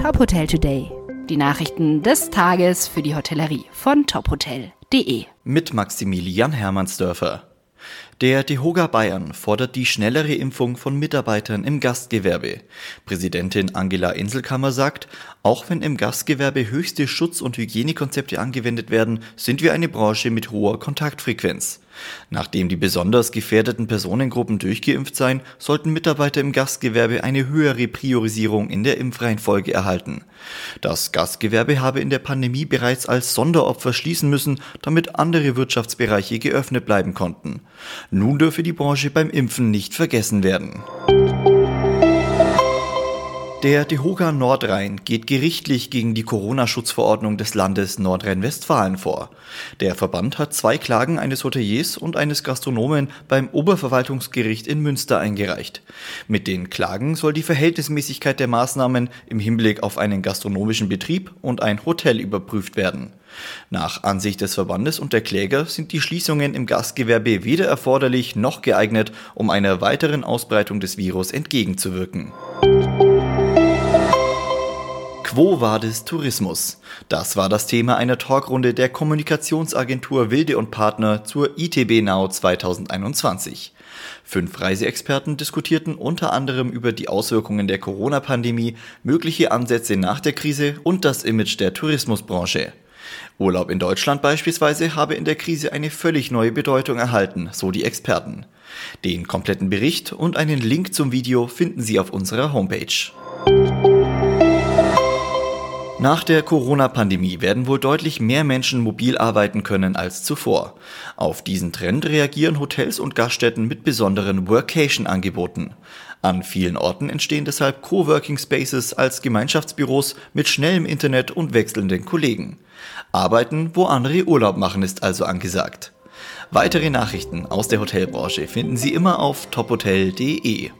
Top Hotel Today. Die Nachrichten des Tages für die Hotellerie von tophotel.de. Mit Maximilian Hermannsdörfer. Der DEHOGA Bayern fordert die schnellere Impfung von Mitarbeitern im Gastgewerbe. Präsidentin Angela Inselkammer sagt, auch wenn im Gastgewerbe höchste Schutz- und Hygienekonzepte angewendet werden, sind wir eine Branche mit hoher Kontaktfrequenz. Nachdem die besonders gefährdeten Personengruppen durchgeimpft seien, sollten Mitarbeiter im Gastgewerbe eine höhere Priorisierung in der Impfreihenfolge erhalten. Das Gastgewerbe habe in der Pandemie bereits als Sonderopfer schließen müssen, damit andere Wirtschaftsbereiche geöffnet bleiben konnten. Nun dürfe die Branche beim Impfen nicht vergessen werden. Der DEHOGA Nordrhein geht gerichtlich gegen die Corona-Schutzverordnung des Landes Nordrhein-Westfalen vor. Der Verband hat zwei Klagen eines Hoteliers und eines Gastronomen beim Oberverwaltungsgericht in Münster eingereicht. Mit den Klagen soll die Verhältnismäßigkeit der Maßnahmen im Hinblick auf einen gastronomischen Betrieb und ein Hotel überprüft werden. Nach Ansicht des Verbandes und der Kläger sind die Schließungen im Gastgewerbe weder erforderlich noch geeignet, um einer weiteren Ausbreitung des Virus entgegenzuwirken. Quo Vadis Tourismus? Das war das Thema einer Talkrunde der Kommunikationsagentur Wilde und Partner zur ITB Now 2021. Fünf Reiseexperten diskutierten unter anderem über die Auswirkungen der Corona-Pandemie, mögliche Ansätze nach der Krise und das Image der Tourismusbranche. Urlaub in Deutschland beispielsweise habe in der Krise eine völlig neue Bedeutung erhalten, so die Experten. Den kompletten Bericht und einen Link zum Video finden Sie auf unserer Homepage. Nach der Corona-Pandemie werden wohl deutlich mehr Menschen mobil arbeiten können als zuvor. Auf diesen Trend reagieren Hotels und Gaststätten mit besonderen Workation-Angeboten. An vielen Orten entstehen deshalb Coworking Spaces als Gemeinschaftsbüros mit schnellem Internet und wechselnden Kollegen. Arbeiten, wo andere Urlaub machen, ist also angesagt. Weitere Nachrichten aus der Hotelbranche finden Sie immer auf tophotel.de.